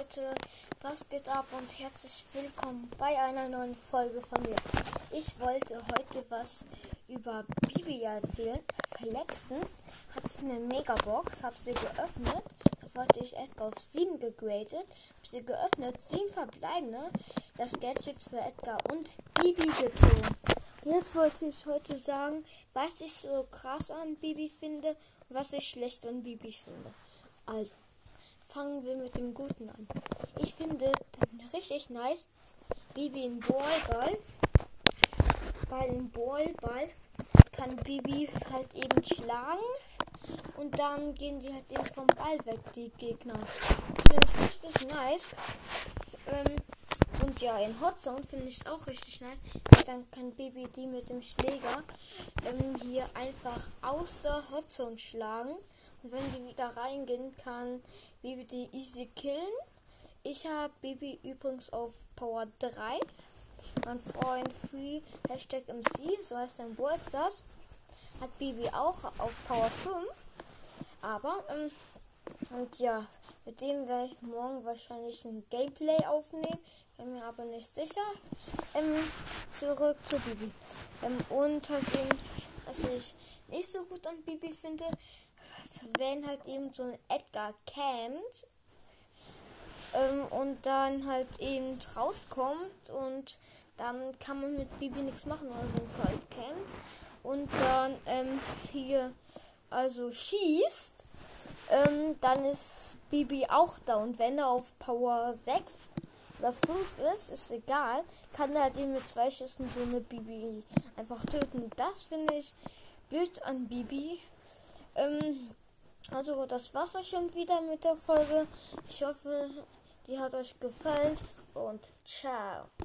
Leute, was geht ab und herzlich willkommen bei einer neuen Folge von mir. Ich wollte heute was über Bibi erzählen. Letztens hatte ich eine Megabox, habe sie geöffnet. Da wollte ich Edgar auf 7 gegradet, habe sie geöffnet, 7 verbleibende, das Gadget für Edgar und Bibi gezogen. Jetzt wollte ich heute sagen, was ich so krass an Bibi finde und was ich schlecht an Bibi finde. Also, fangen wir mit dem Guten an. Ich finde richtig nice Bibi im Ballball. Bei dem Ballball kann Bibi halt eben schlagen und dann gehen die halt eben vom Ball weg, die Gegner. Das finde ich richtig nice. Ähm, und ja, in Hot Zone finde ich es auch richtig nice. Dann kann Bibi die mit dem Schläger ähm, hier einfach aus der Hot Zone schlagen. Wenn die wieder reingehen, kann Bibi die easy killen. Ich habe Bibi übrigens auf Power 3. Mein Freund Free Hashtag MC, so heißt dein Geburtstag, hat Bibi auch auf Power 5. Aber, ähm, und ja, mit dem werde ich morgen wahrscheinlich ein Gameplay aufnehmen. Bin mir aber nicht sicher. Ähm, zurück zu Bibi. Ähm, und halt eben, was ich nicht so gut an Bibi finde, wenn halt eben so ein Edgar campt ähm, und dann halt eben rauskommt und dann kann man mit Bibi nichts machen, also ein Colt campt. Und dann ähm, hier also schießt, ähm, dann ist Bibi auch da und wenn er auf Power 6 oder 5 ist, ist egal, kann er eben mit zwei Schüssen so eine Bibi einfach töten. Das finde ich blöd an Bibi. Ähm, also das war's auch schon wieder mit der Folge. Ich hoffe, die hat euch gefallen und ciao.